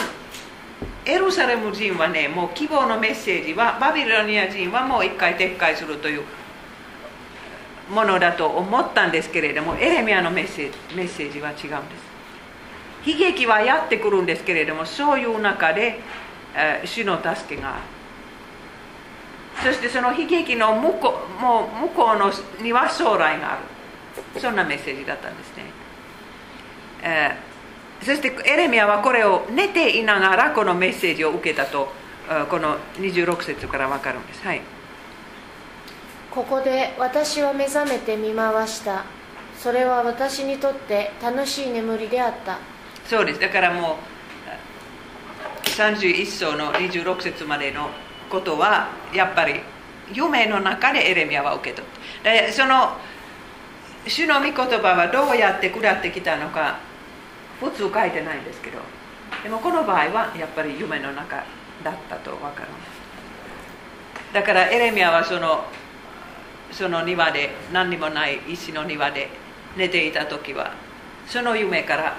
エルサレム人はねもう希望のメッセージはバビロニア人はもう一回撤回するというものだと思ったんですけれどもエレミアのメッセージメッセージは違うんです。悲劇はやってくるんですけれどもそういう中で、えー、主の助けが。あるそしてその悲劇の向こうもう向こうのには将来がある。そんなメッセージだったんですね、えー、そしてエレミアはこれを寝ていながらこのメッセージを受けたとこの26節から分かるんです。はい。ここで私は目覚めて見回した。それは私にとって楽しい眠りであった。そうですだからもう31章の26節までのことはやっぱり夢の中でエレミアは受け取って。でその主の御言葉はどうやって下ってきたのか普通書いてないんですけどでもこの場合はやっぱり夢の中だったと分かるだからエレミアはそのその庭で何にもない石の庭で寝ていた時はその夢から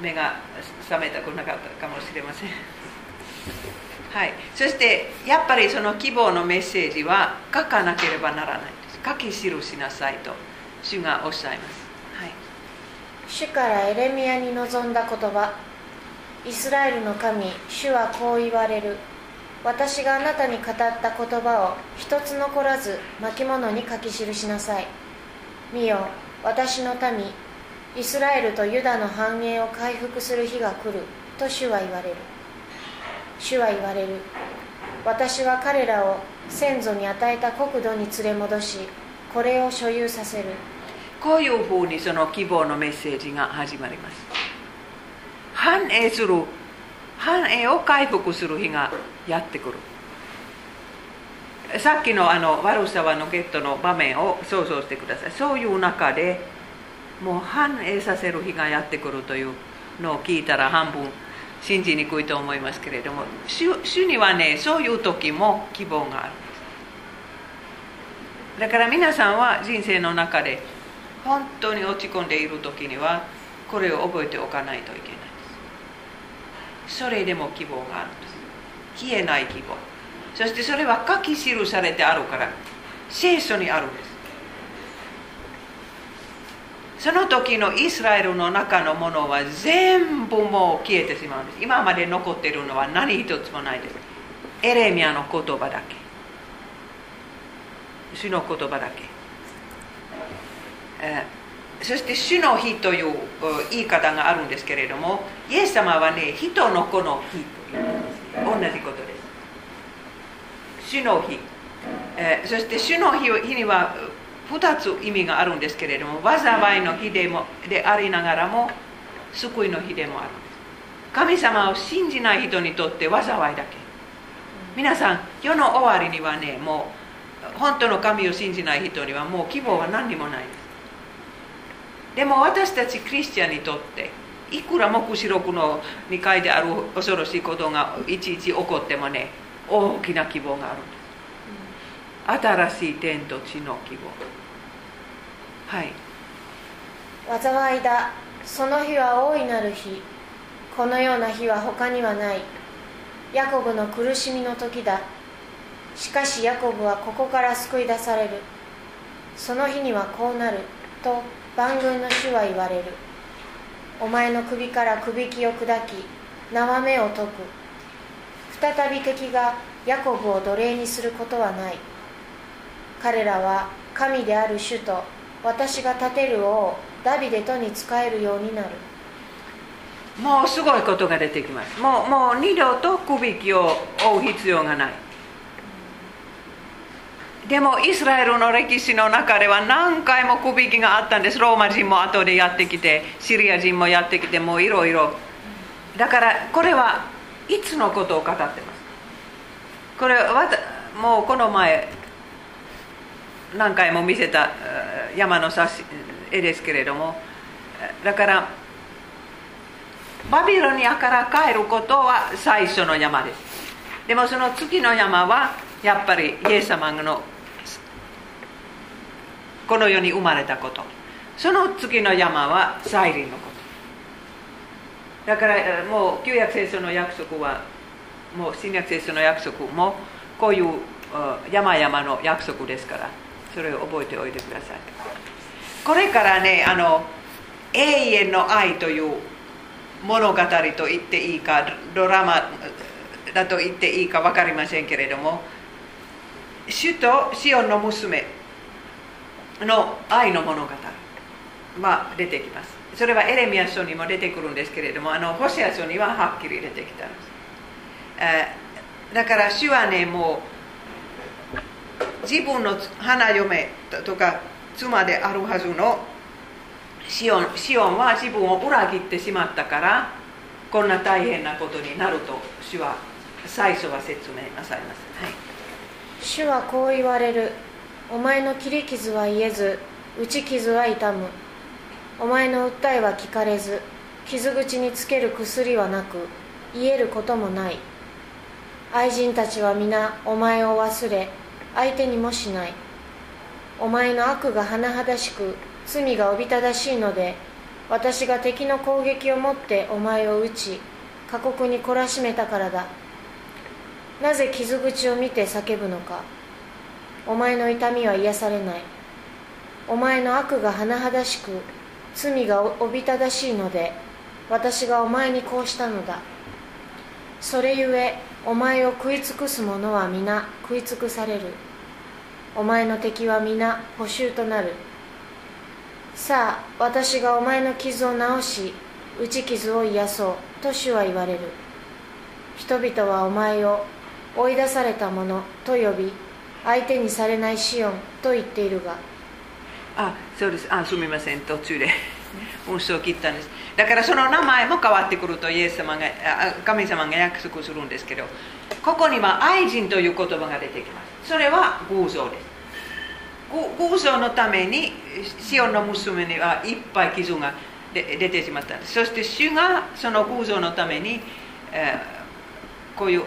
目が覚めたくなかったかもしれません。はい、そしてやっぱりその希望のメッセージは書かなければならない書き記しなさいと主がおっしゃいます、はい、主からエレミアに臨んだ言葉。イスラエルの神主はこう言われる。私があなたに語った言葉を一つ残らず巻物に書き記しなさい。見よ私の民イスラエルとユダの繁栄を回復する日が来る。と主は言われる。主は言われる。私は彼らを先祖に与えた国土に連れ戻しこれを所有させる。こういうふうにその希望のメッセージが始まります。繁栄する繁栄を回復する日がやってくる。さっきのあの悪沢のゲットの場面を想像してください。そういう中でもう繁栄させる日がやってくるというのを聞いたら半分信じにくいと思いますけれども主主にはねそういう時も希望があるんです。だから皆さんは人生の中で本当に落ち込んでいる時にはこれを覚えておかないといけないです。それでも希望があるんです。消えない希望。そしてそれは書き記されてあるから聖書にあるんです。その時のイスラエルの中のものは全部もう消えてしまうんです。今まで残っているのは何一つもないです。エレミアの言葉だけ。主の言葉だけ、え、そして主の日という言い方があるんですけれどもイエス様はね人の子の日という同じことです。主の日、え、そして主の日日には2つ意味があるんですけれども災いの日でもでありながらも救いの日でもあるんです。神様を信じない人にとって災いだけ。皆さん世の終わりにはねもう本当の神を信じない人にはもう希望は何にもないです。でも私たちクリスチャンにとっていくら黙示録の2階である恐ろしいことがいちいち起こってもね大きな希望があるんです。新しい天と地の希望。はい。災いだ。その日は大いなる日。このような日は他にはない。ヤコブの苦しみの時だ。しかしヤコブはここから救い出される。その日にはこうなる。と万軍の主は言われる。お前の首からくびきを砕き縄目を解く。再び敵がヤコブを奴隷にすることはない。彼らは神である主と私が立てる王ダビデとに仕えるようになる。もうすごいことが出てきます。もうもう二度とくびきを追う必要がない。でもイスラエルの歴史の中では何回もくびきがあったんです。ローマ人も後でやってきてシリア人もやってきてもういろいろ。だからこれはいつのことを語ってますこれはもうこの前何回も見せた山の絵ですけれどもだからバビロニアから帰ることは最初の山です。でもその次の山はやっぱりイエス様のこの世に生まれたこと。その次の山は再臨のこと。だからもう旧約聖書の約束はもう新約聖書の約束もこういう山々の約束ですから。それを覚えておいてください。これからねあの永遠の愛という物語と言っていいかドラマだと言っていいか分かりませんけれども主とシオンの娘の愛の物語は出てきます。それはエレミア書にも出てくるんですけれどもあのホシア書にははっきり出てきたんです、だから主はねもう自分の花嫁とか妻であるはずのシオンシオンは自分を裏切ってしまったからこんな大変なことになると主は最初は説明なさいます、はい、主はこう言われる。お前の切り傷は癒えず打ち傷は痛む。お前の訴えは聞かれず傷口につける薬はなく癒えることもない。愛人たちは皆お前を忘れ相手にもしない。お前の悪が甚だしく罪がおびただしいので私が敵の攻撃をもってお前を撃ち過酷に懲らしめたからだ。なぜ傷口を見て叫ぶのか。お前の痛みは癒されない。お前の悪が甚だしく罪がおびただしいので私がお前にこうしたのだ。それゆえお前を食い尽くす者は皆食い尽くされる。お前の敵は皆補修となる。さあ私がお前の傷を治し打ち傷を癒そうと主は言われる。人々はお前を追い出された者と呼び相手にされないシオンと言っているが。あそうです。あすみません。途中で運送を切ったんです。だからその名前も変わってくるとイエス様が神様が約束するんですけどここには愛人という言葉が出てきます。それは偶像です。偶像のためにシオンの娘にはいっぱい傷が出てしまったんです。そして主がその偶像のために、えー、こういう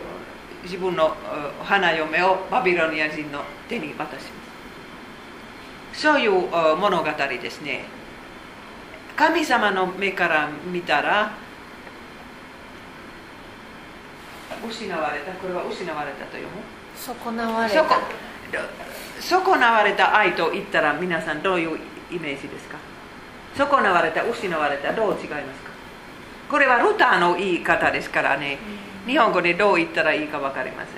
自分の花嫁をバビロニア人の手に渡します。そういう物語ですね。神様の目から見たら失われた。これは失われたと読む？損なわれた。損。なわれた愛と言ったら皆さんどういうイメージですか？損なわれた失われた。どう違いますか？これはルターの言い方ですからね、日本語でどう言ったらいいか分かりません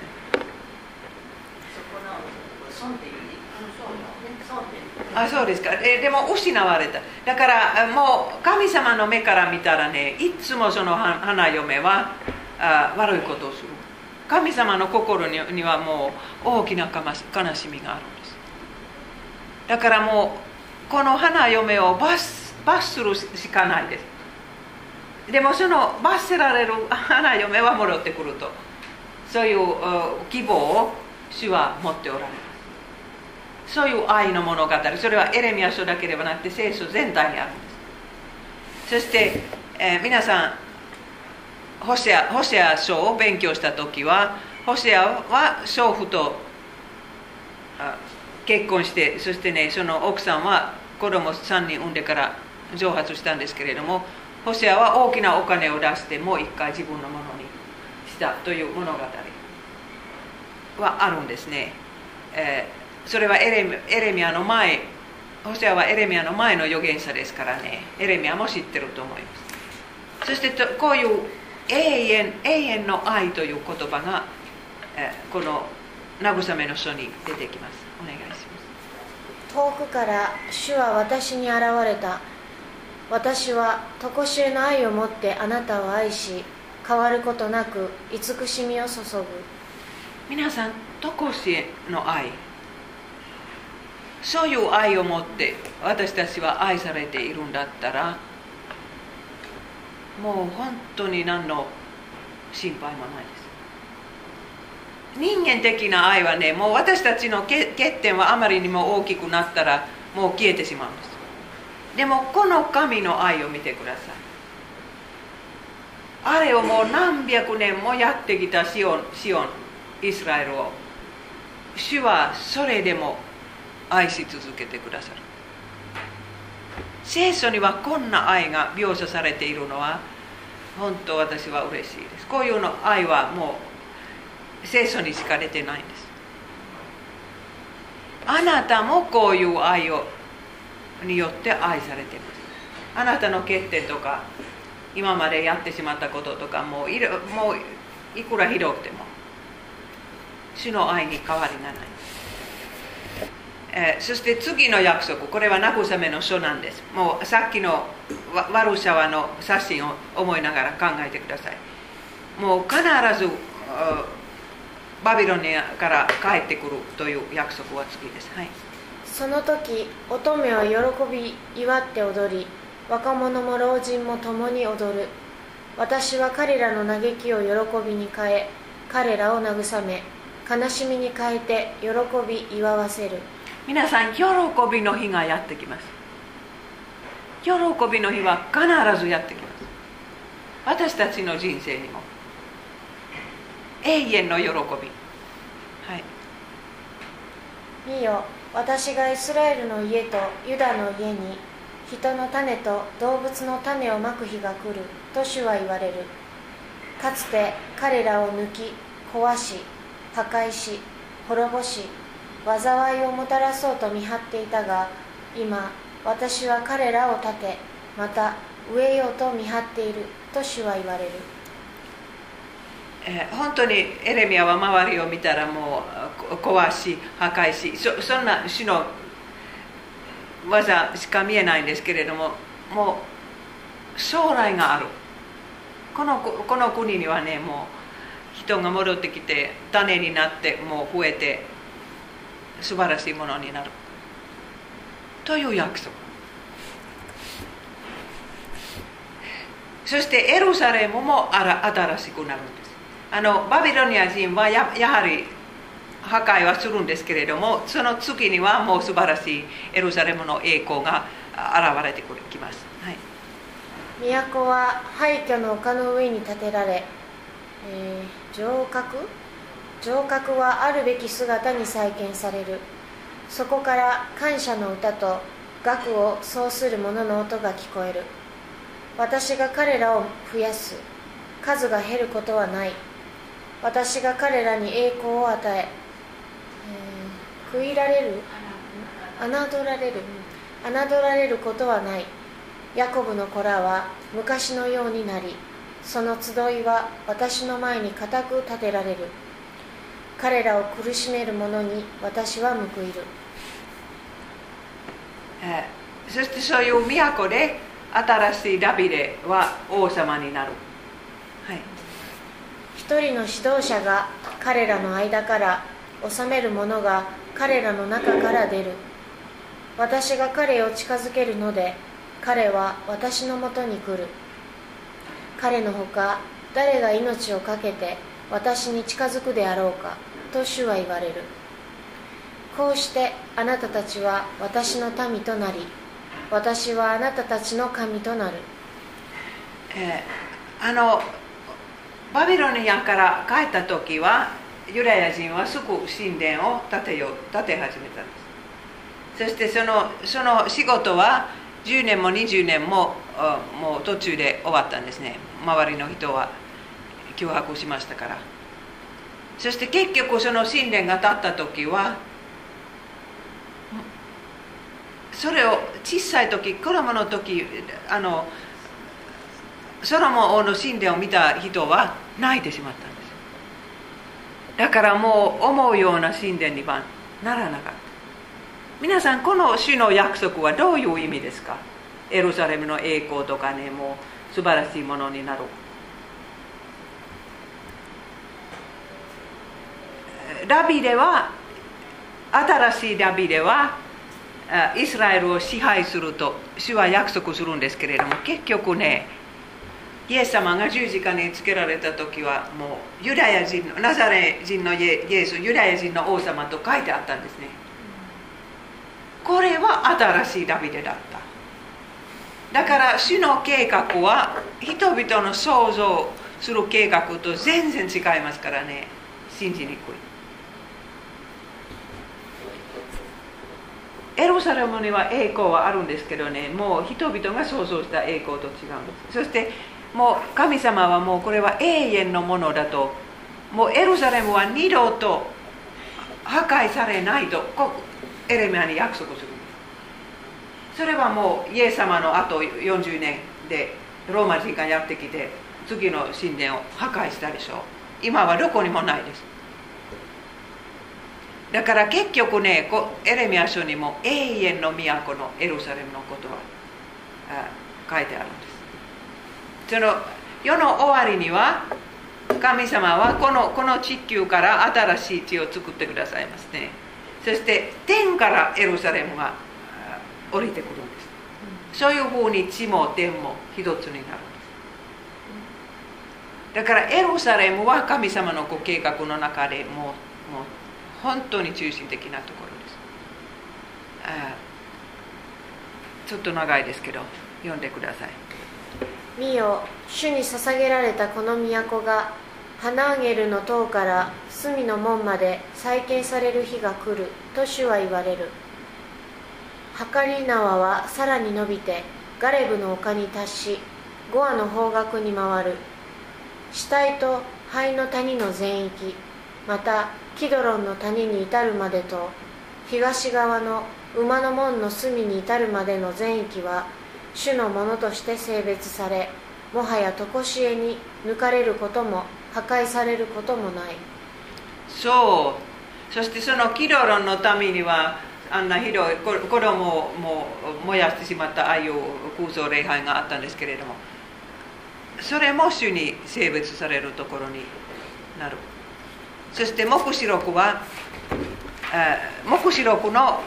あそうですか。えでも失われた。だからもう神様の目から見たらねいつもその花嫁はあ悪いことをする。神様の心にはもう大きな悲しみがあるんです。だからもうこの花嫁を罰罰するしかないです。でもその罰せられる花嫁は戻ってくると。そういう希望を主は持っておられますそういう愛の物語。それはエレミア書だけではなくて聖書全体にあるんです。そして、えー、皆さんホシアホシア書を勉強した時はホシアは娼婦と結婚してそしてねその奥さんは子供3人産んでから蒸発したんですけれどもホシアは大きなお金を出してもう一回自分のものにしたという物語はあるんですね、えー、それはエレミエレミアの前ホシアはエレミアの前の預言者ですからね。エレミアも知ってると思います。そしてこういう永遠永遠の愛という言葉が、えこの慰めの書に出てきます。お願いします。遠くから主は私に現れた。私は常しえの愛を持ってあなたを愛し変わることなく慈しみを注ぐ。皆さん常しえの愛そういう愛を持って私たちは愛されているんだったらもう本当に何の心配もないです。人間的な愛はねもう私たちの欠点はあまりにも大きくなったらもう消えてしまうんです。でもこの神の愛を見てください。あれをもう何百年もやってきたシオンシオンイスラエルを。主はそれでも愛し続けてくださる。聖書にはこんな愛が描写されているのは本当私は嬉しいです。こういうの愛はもう聖書にしか出てないんです。あなたもこういう愛をによって愛されています。あなたの欠点とか今までやってしまったこととかもういもういくらひどくても主の愛に変わりがない、え、そして次の約束これは慰めの書なんです。もうさっきのワルシャワの写真を思いながら考えてください。もう必ずバビロニアから帰ってくるという約束は次です、はい、その時乙女は喜び祝って踊り若者も老人も共に踊る。私は彼らの嘆きを喜びに変え彼らを慰め悲しみに変えて喜び祝わせる。皆さん喜びの日がやってきます。喜びの日は必ずやってきます。私たちの人生にも。永遠の喜び。はい。見よ私がイスラエルの家とユダの家に人の種と動物の種をまく日が来ると主は言われる。かつて彼らを抜き壊し破壊し滅ぼし災いをもたらそうと見張っていたが今私は彼らを立てまた植えようと見張っていると主は言われる。え、本当にエレミアは周りを見たらもう壊し破壊しそそんな主の技しか見えないんですけれどももう将来がある。このこの国にはねもう人が戻ってきて種になってもう増えて素晴らしいものになる。という約束。そしてエルサレムも新しくなるんです。あのバビロニア人はやはり破壊はするんですけれどもその次にはもう素晴らしいエルサレムの栄光が現れてきます、はい、都は廃墟の丘の上に建てられ、えー、城郭城郭はあるべき姿に再建される。そこから感謝の歌と楽を奏する者の音が聞こえる。私が彼らを増やす。数が減ることはない。私が彼らに栄光を与ええー、悔いられる。侮られる。侮られることはない。ヤコブの子らは昔のようになりその集いは私の前に固く立てられる。彼らを苦しめる者に私は報いる、えー、そしてそういう都で新しいダビデは王様になる、はい、一人の指導者が彼らの間から治める者が彼らの中から出る。私が彼を近づけるので彼は私のもとに来る。彼のほか誰が命を懸けて私に近づくであろうかと主は言われる。こうしてあなたたちは私の民となり私はあなたたちの神となる、えー、あのバビロニアから帰った時はユダヤ人はすぐ神殿を建てよ建て始めたんです。そしてそのその仕事は10年も20年ももう途中で終わったんですね。周りの人は脅迫しましたから。そして結局その神殿が建った時はそれを小さい時子供の時あのソロモン王の神殿を見た人は泣いてしまったんです。だからもう思うような神殿にはならなかった。皆さんこの主の約束はどういう意味ですか？エルサレムの栄光とかねもう素晴らしいものになる。ダビデは新しいダビデはイスラエルを支配すると主は約束するんですけれども結局ねイエス様が十字架につけられた時はもうユダヤ人のナザレ人のイエスユダヤ人の王様と書いてあったんですね。これは新しいダビデだった。だから主の計画は人々の想像する計画と全然違いますからね。信じにくい。エルサレムには栄光はあるんですけどねもう人々が想像した栄光と違うんです。そしてもう神様はもうこれは永遠のものだともうエルサレムは二度と破壊されないとこエレミアに約束するんです。それはもうイエス様のあと40年でローマ人がやってきて次の神殿を破壊したでしょう。今はどこにもないです。だから結局ねエレミア書にも永遠の都のエルサレムのことは書いてあるんです。その世の終わりには神様はこのこの地球から新しい地を作ってくださいますね。そして天からエルサレムが降りてくるんです。そういうふうに地も天も一つになるんです。だからエルサレムは神様のご計画の中でもうもう本当に中心的なところです。あちょっと長いですけど読んでください。見よ主に捧げられたこの都がハナンゲルの塔から隅の門まで再建される日が来ると主は言われる。はかり縄はさらに伸びてガレブの丘に達しゴアの方角に回る。死体と灰の谷の全域またキドロンの谷に至るまでと東側の馬の門の隅に至るまでの全域は主のものとして性別されもはや常しえに抜かれることも破壊されることもない。そう。そしてそのキドロンのためにはあんなひどい子供をも燃やしてしまったああいう空想礼拝があったんですけれどもそれも主に性別されるところになる。そして黙示録は黙示録の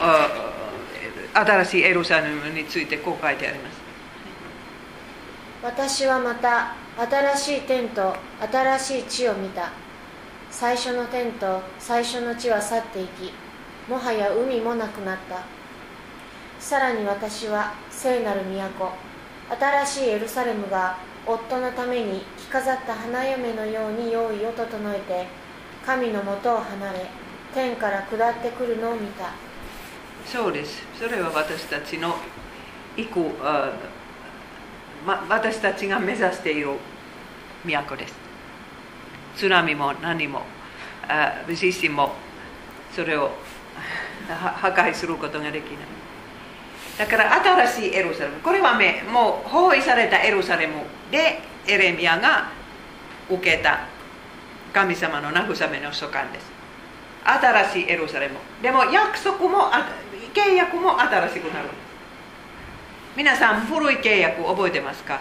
新しいエルサレムについてこう書いてあります私はまた新しい天と新しい地を見た。最初の天と最初の地は去っていきもはや海もなくなった。さらに私は聖なる都新しいエルサレムが夫のために着飾った花嫁のように用意を整えて神のもとを離れ天から下ってくるのを見た。そうです。それは私たちの行く、ま、私たちが目指している都です。津波も何もあ地震もそれを (laughs) 破壊することができない。だから新しいエルサレム。これはもう包囲されたエルサレムでエレミアが受けた神様の慰めの書簡です。新しいエルサレム。でも約束も契約も新しくなる。皆さん古い契約覚えてますか？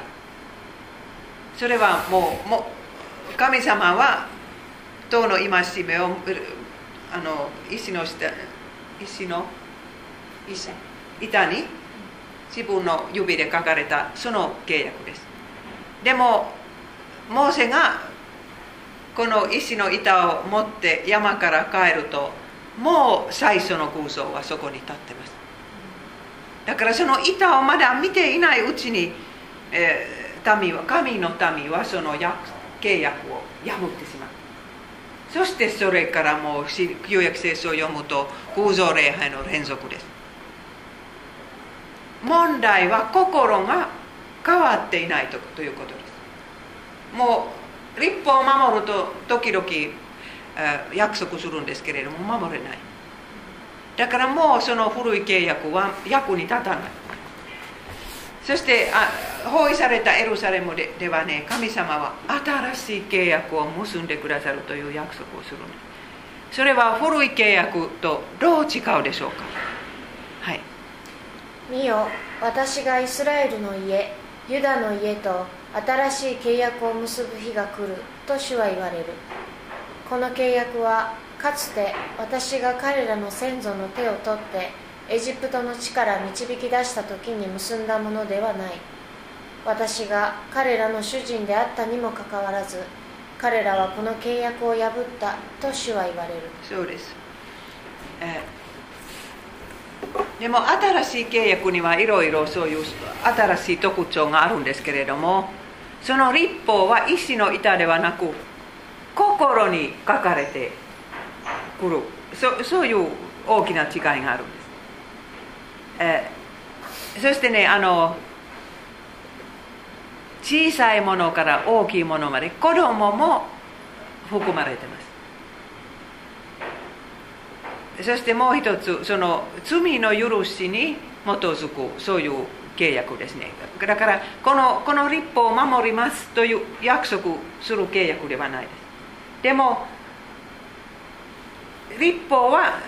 それはもうもう神様は党の戒めをあの石の下石の石板に自分の指で書かれたその契約です。でもモーセがこの石の板を持って山から帰るともう最初の空想はそこに立ってます。だからその板をまだ見ていないうちに、えー、民は神の民はその約契約を破ってしまう。そしてそれからもう旧約聖書を読むと偶像礼拝の連続です。問題は心が変わっていないということです。もう立法を守ると時々約束するんですけれども守れないだからもうその古い契約は役に立たないそしてあ包囲されたエルサレムでではね神様は新しい契約を結んでくださるという約束をするそれは古い契約とどう違うでしょうかはい見よ私がイスラエルの家ユダの家と新しい契約を結ぶ日が来ると主は言われる。この契約はかつて私が彼らの先祖の手を取ってエジプトの地から導き出した時に結んだものではない。私が彼らの主人であったにもかかわらず彼らはこの契約を破ったと主は言われる。そうです、えー、でも新しい契約にはいろいろそういう新しい特徴があるんですけれどもその立法は石の板ではなく心に書かれてくる。そそういう大きな違いがあるんです。えー、そしてねあの小さいものから大きいものまで子供も含まれてます。そしてもう一つその罪の許しに基づくそういう契約ですねだからこのこの立法を守りますという約束する契約ではないです。でも立法は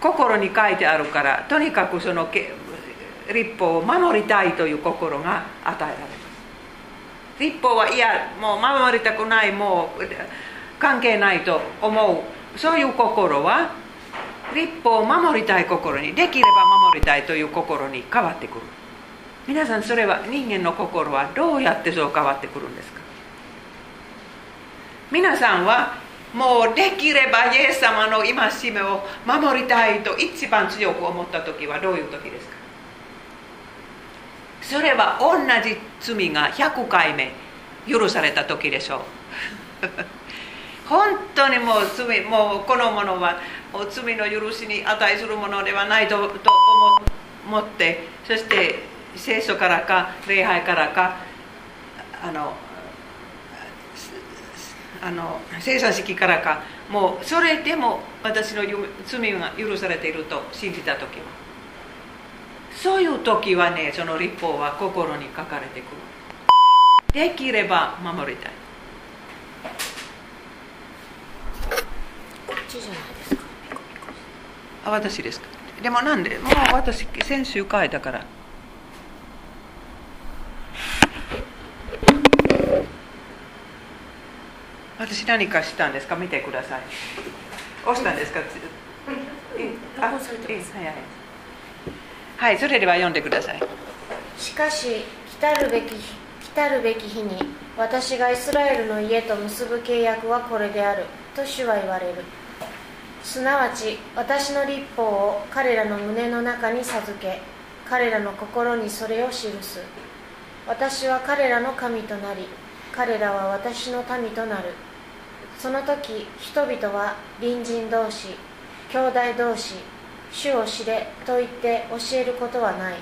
心に書いてあるからとにかくその立法を守りたいという心が与えられます。立法はいやもう守りたくないもう関係ないと思う。そういう心は立法を守りたい心にできれば守りたいという心に変わってくる。皆さんそれは人間の心はどうやってそう変わってくるんですか？皆さんはもうできればイエス様の戒めを守りたいと一番強く思った時はどういう時ですか？それは同じ罪が100回目許された時でしょう。(laughs) 本当にもう罪もうこのものはもう罪の許しに値するものではないとと思ってそして聖書からか礼拝からかあのあの生産式からかもうそれでも私の罪が許されていると信じた時はそういう時はねその立法は心に書かれてくる。できれば守りたい。こっちじゃないですか。あ私ですか。でもなんでもう私先週書いたから私何かしたんですか？見てください。押したんですか？あはいはい。はいそれでは読んでください。しかし来るべき来たるべき日に私がイスラエルの家と結ぶ契約はこれであると主は言われる。すなわち私の立法を彼らの胸の中に授け彼らの心にそれを記す。私は彼らの神となり彼らは私の民となるその時人々は隣人同士兄弟同士主を知れと言って教えることはない。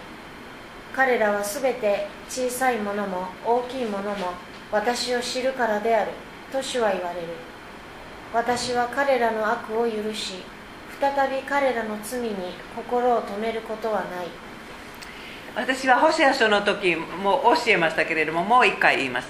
彼らはすべて小さいものも大きいものも私を知るからであると主は言われる。私は彼らの悪を許し再び彼らの罪に心を止めることはない。私はホセア書の時も教えましたけれどももう一回言います。